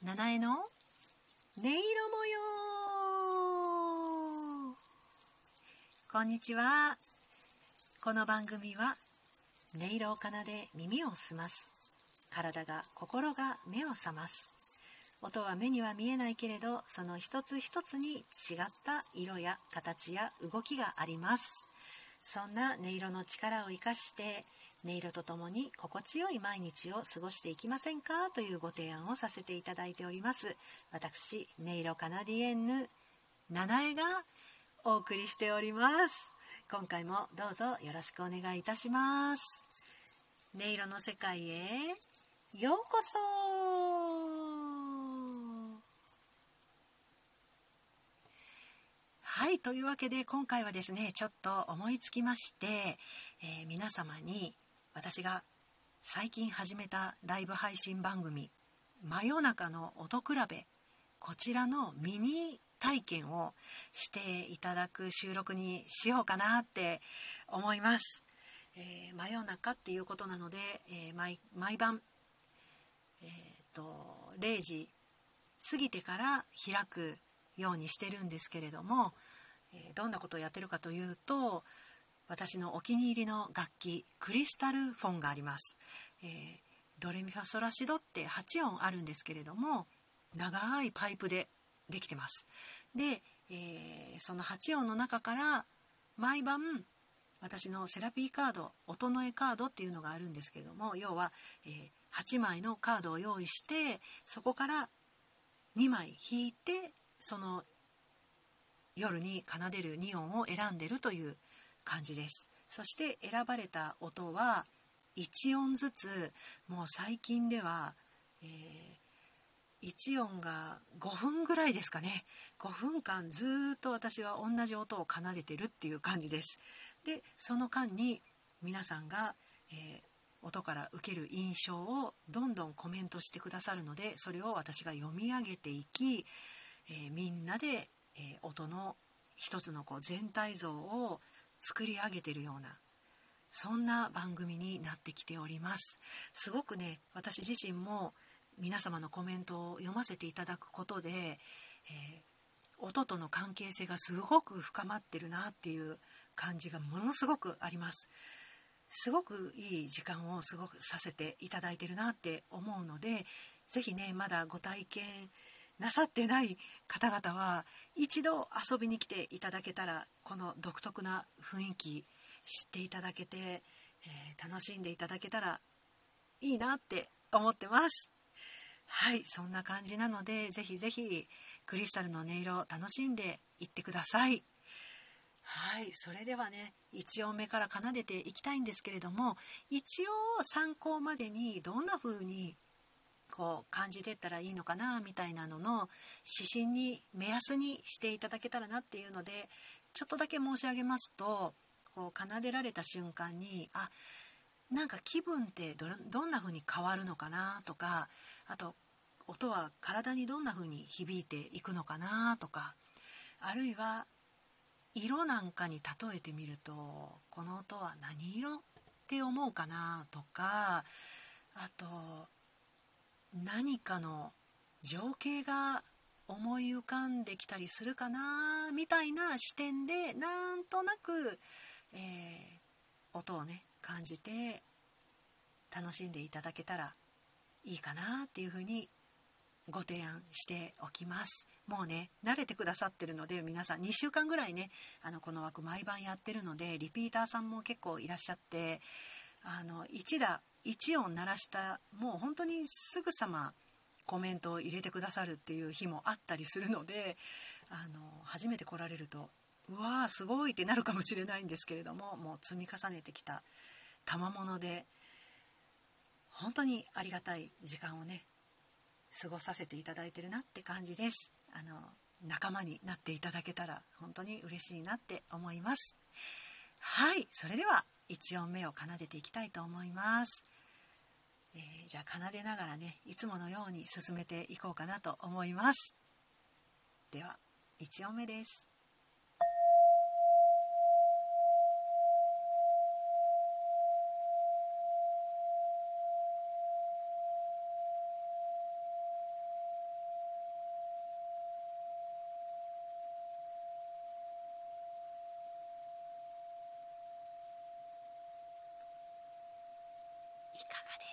七重の？音色模様。こんにちは。この番組は音色を奏で耳を澄ます。体が心が目を覚ます。音は目には見えないけれどその一つ一つに違った色や形や動きがあります。そんな音色の力を生かして音色とともに心地よい毎日を過ごしていきませんか？というご提案をさせていただいております。私音色カナディエンヌ七重がお送りしております。今回もどうぞよろしくお願いいたします。音色の世界へようこそ。はいというわけで今回はですねちょっと思いつきまして、えー、皆様に私が最近始めたライブ配信番組「真夜中の音比べ」こちらのミニ体験をしていただく収録にしようかなって思います。えー、真夜中っていうことなので、えー、毎晩、えーと、0時過ぎてから開くようにしてるんですけれども、えどんなことをやってるかというと私のお気に入りの楽器クリスタルフォンがあります、えー、ドレミファソラシドって8音あるんですけれども長いパイプでできてます。で、えー、その8音の中から毎晩私のセラピーカード音の絵カードっていうのがあるんですけれども要は、えー、8枚のカードを用意してそこから2枚引いてその夜に奏でる2音を選んでるという感じです。そして選ばれた音は1音ずつもう最近では、えー、1音が5分ぐらいですかね。5分間ずっと私は同じ音を奏でてるっていう感じです。でその間に皆さんが、えー、音から受ける印象をどんどんコメントしてくださるのでそれを私が読み上げていき、えー、みんなで、え音の一つのこう全体像を作り上げてるようなそんな番組になってきております。すごくね私自身も皆様のコメントを読ませていただくことで、えー、音との関係性がすごく深まってるなっていう感じがものすごくあります。すごくいい時間を過ごさせていただいてるなって思うので是非ねまだご体験なさってない方々は一度遊びに来ていただけたらこの独特な雰囲気知っていただけて、えー、楽しんでいただけたらいいなって思ってます。はいそんな感じなのでぜひぜひクリスタルの音色を楽しんでいってください。はいそれではね1音目から奏でていきたいんですけれども一応参考までにどんな風にこう感じてったらいいのかなみたいなのの指針に目安にしていただけたらなっていうのでちょっとだけ申し上げますとこう奏でられた瞬間にあなんか気分ってどんな風に変わるのかなとかあと音は体にどんな風に響いていくのかなとかあるいは色なんかに例えてみるとこの音は何色って思うかなとかあと何かの情景が思い浮かんできたりするかなみたいな視点でなんとなく、えー、音をね感じて楽しんでいただけたらいいかなっていうふうにご提案しておきます。もうね慣れてくださってるので皆さん2週間ぐらいねあのこの枠毎晩やってるのでリピーターさんも結構いらっしゃってあの1打1音鳴らしたもう本当にすぐさまコメントを入れてくださるっていう日もあったりするのであの初めて来られるとうわーすごいってなるかもしれないんですけれどももう積み重ねてきた賜物で本当にありがたい時間をね過ごさせていただいてるなって感じです。あの仲間になっていただけたら本当に嬉しいなって思います。はいそれでは1音目を奏でていきたいと思います。えー、じゃあ奏でながらねいつものように進めていこうかなと思います。では1音目です。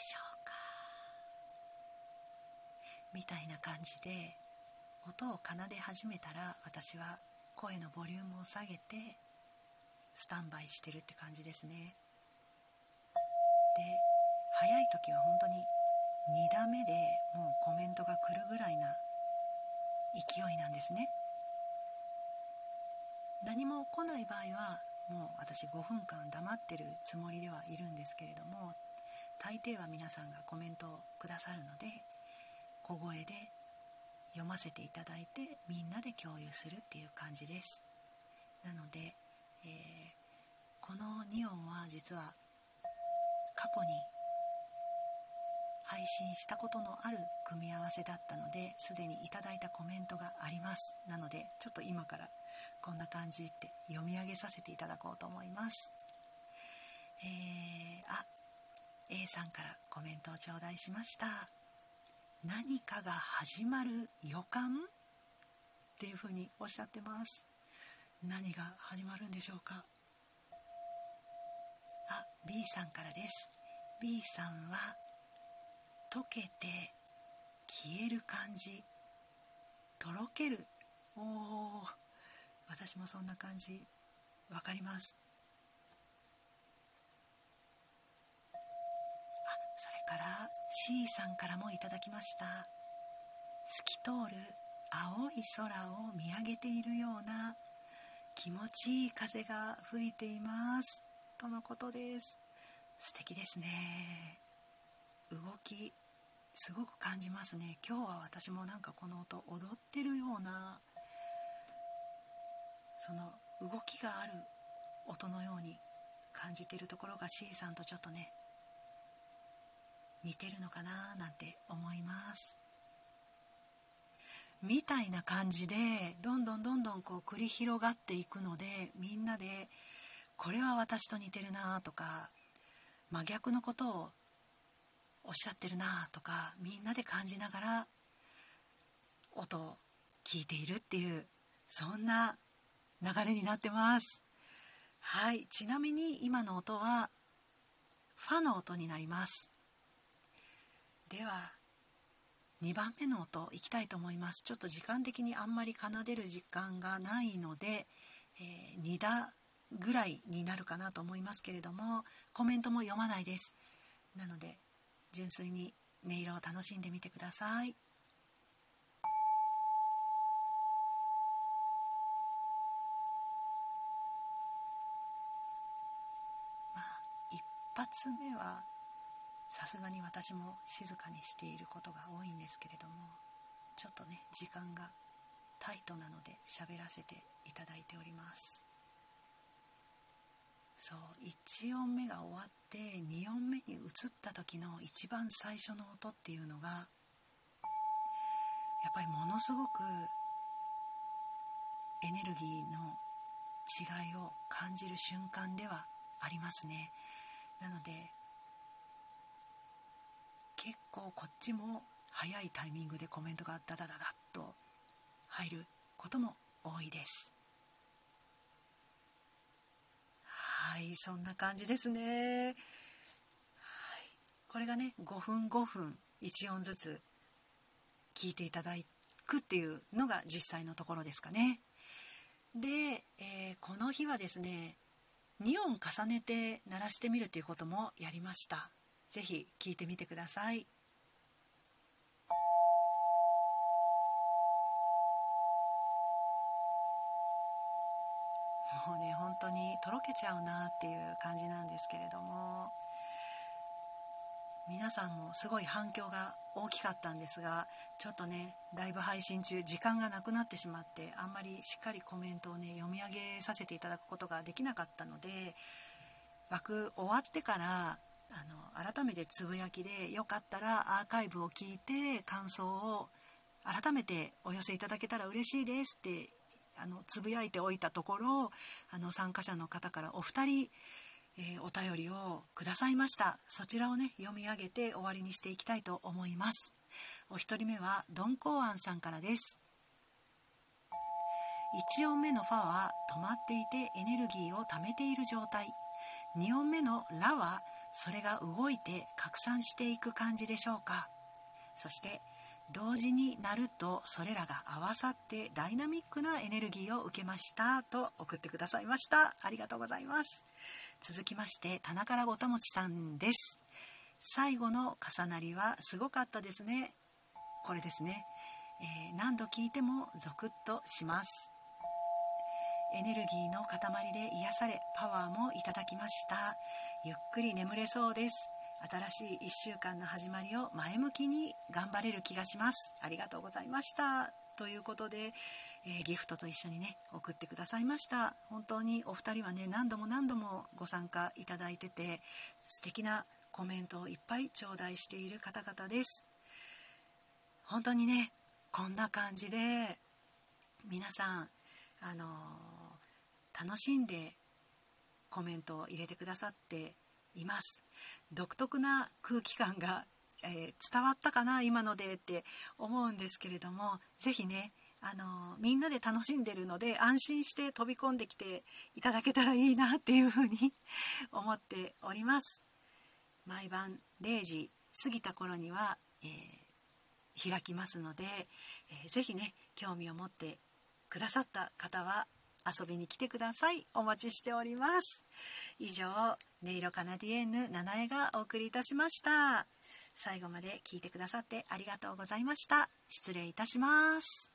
しょうか。みたいな感じで音を奏で始めたら私は声のボリュームを下げてスタンバイしてるって感じですね。で早い時は本当に2打目でもうコメントが来るぐらいな勢いなんですね。何も来ない場合はもう私5分間黙ってるつもりではいるんですけれども大抵は皆さんがコメントをくださるので小声で読ませていただいてみんなで共有するっていう感じです。なので、えー、この2音は実は過去に配信したことのある組み合わせだったのですでにいただいたコメントがあります。なのでちょっと今からこんな感じって読み上げさせていただこうと思います。えー、あ A さんからコメントを頂戴しました。何かが始まる予感っていうふうにおっしゃってます。何が始まるんでしょうか。あ B さんからです。B さんは溶けて消える感じ。とろける。おお私もそんな感じ。わかりますあそれから C さんからもいただきました。透き通る青い空を見上げているような気持ちいい風が吹いています。とのことです。素敵ですね。動きすごく感じますね。今日は私もなんかこの音踊ってるようなその動きがある音のように感じてるところが C さんとちょっとね似てるのかななんて思います。みたいな感じでどんどんどんどんこう繰り広がっていくのでみんなでこれは私と似てるなとか真逆のことをおっしゃってるなとかみんなで感じながら音を聞いているっていうそんな流れになってます。はいちなみに今の音はファの音になります。では2番目の音いきたいと思います。ちょっと時間的にあんまり奏でる時間がないので、えー、2打ぐらいになるかなと思いますけれどもコメントも読まないです。なので純粋に音色を楽しんでみてください。まあ一発目はさすがに私も静かにしていることが多いんですけれどもちょっとね時間がタイトなので喋らせていただいております。そう1音目が終わって2音目に移った時の一番最初の音っていうのがやっぱりものすごくエネルギーの違いを感じる瞬間ではありますね。なので結構こっちも早いタイミングでコメントがダダダダッと入ることも多いです。はいそんな感じですね、はい、これがね5分5分1音ずつ聞いていただくっていうのが実際のところですかね。で、えー、この日はですね2音重ねて鳴らしてみるということもやりました。是非聞いてみてください。もうね本当にとろけちゃうなっていう感じなんですけれども皆さんもすごい反響が大きかったんですがちょっとねライブ配信中時間がなくなってしまってあんまりしっかりコメントをね読み上げさせていただくことができなかったので枠終わってからあの改めてつぶやきでよかったらアーカイブを聞いて感想を改めてお寄せいただけたら嬉しいですってあのつぶやいておいたところあの参加者の方からお二人、えー、お便りをくださいました。そちらをね読み上げて終わりにしていきたいと思います。お一人目はドンコーアンさんからです。1音目のファは止まっていてエネルギーを貯めている状態。2音目のラはそれが動いて拡散していく感じでしょうか。そして同時になるとそれらが合わさってダイナミックなエネルギーを受けましたと送ってくださいました。ありがとうございます。続きまして棚からぼたもちさんです。最後の重なりはすごかったですね。これですね、えー、何度聞いてもゾクッとします。エネルギーの塊で癒されパワーもいただきました。ゆっくり眠れそうです。新しい1週間の始まりを前向きに頑張れる気がします。ありがとうございました。ということで、えー、ギフトと一緒にね送ってくださいました。本当にお二人はね何度も何度もご参加いただいてて素敵なコメントをいっぱい頂戴している方々です。本当にねこんな感じで皆さんあのー、楽しんでコメントを入れてくださっています。独特な空気感が、えー、伝わったかな今のでって思うんですけれども是非ねあのみんなで楽しんでるので安心して飛び込んできていただけたらいいなっていうふうに 思っております。毎晩0時過ぎた頃には、えー、開きますので、えー、ぜひね興味を持ってくださった方は遊びに来てください。お待ちしております。以上音色カナディエンヌ七重がお送りいたしました。最後まで聞いてくださってありがとうございました。失礼いたします。